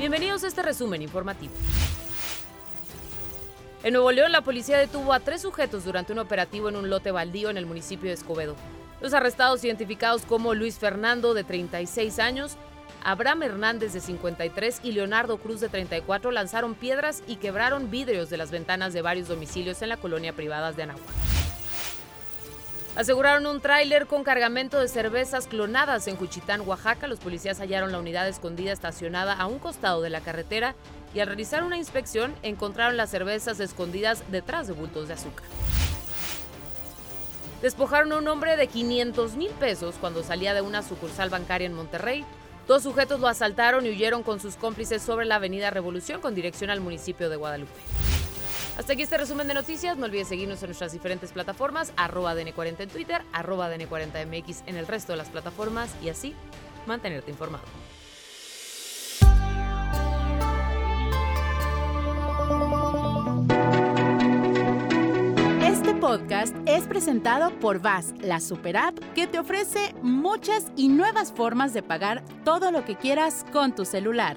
Bienvenidos a este resumen informativo. En Nuevo León, la policía detuvo a tres sujetos durante un operativo en un lote baldío en el municipio de Escobedo. Los arrestados, identificados como Luis Fernando, de 36 años, Abraham Hernández, de 53, y Leonardo Cruz, de 34, lanzaron piedras y quebraron vidrios de las ventanas de varios domicilios en la colonia privadas de Anáhuac. Aseguraron un tráiler con cargamento de cervezas clonadas en Juchitán, Oaxaca. Los policías hallaron la unidad escondida estacionada a un costado de la carretera y al realizar una inspección encontraron las cervezas escondidas detrás de bultos de azúcar. Despojaron a un hombre de 500 mil pesos cuando salía de una sucursal bancaria en Monterrey. Dos sujetos lo asaltaron y huyeron con sus cómplices sobre la avenida Revolución con dirección al municipio de Guadalupe. Hasta aquí este resumen de noticias. No olvides seguirnos en nuestras diferentes plataformas, arroba DN40 en Twitter, arroba DN40MX en el resto de las plataformas y así mantenerte informado. Este podcast es presentado por VAS, la super app que te ofrece muchas y nuevas formas de pagar todo lo que quieras con tu celular.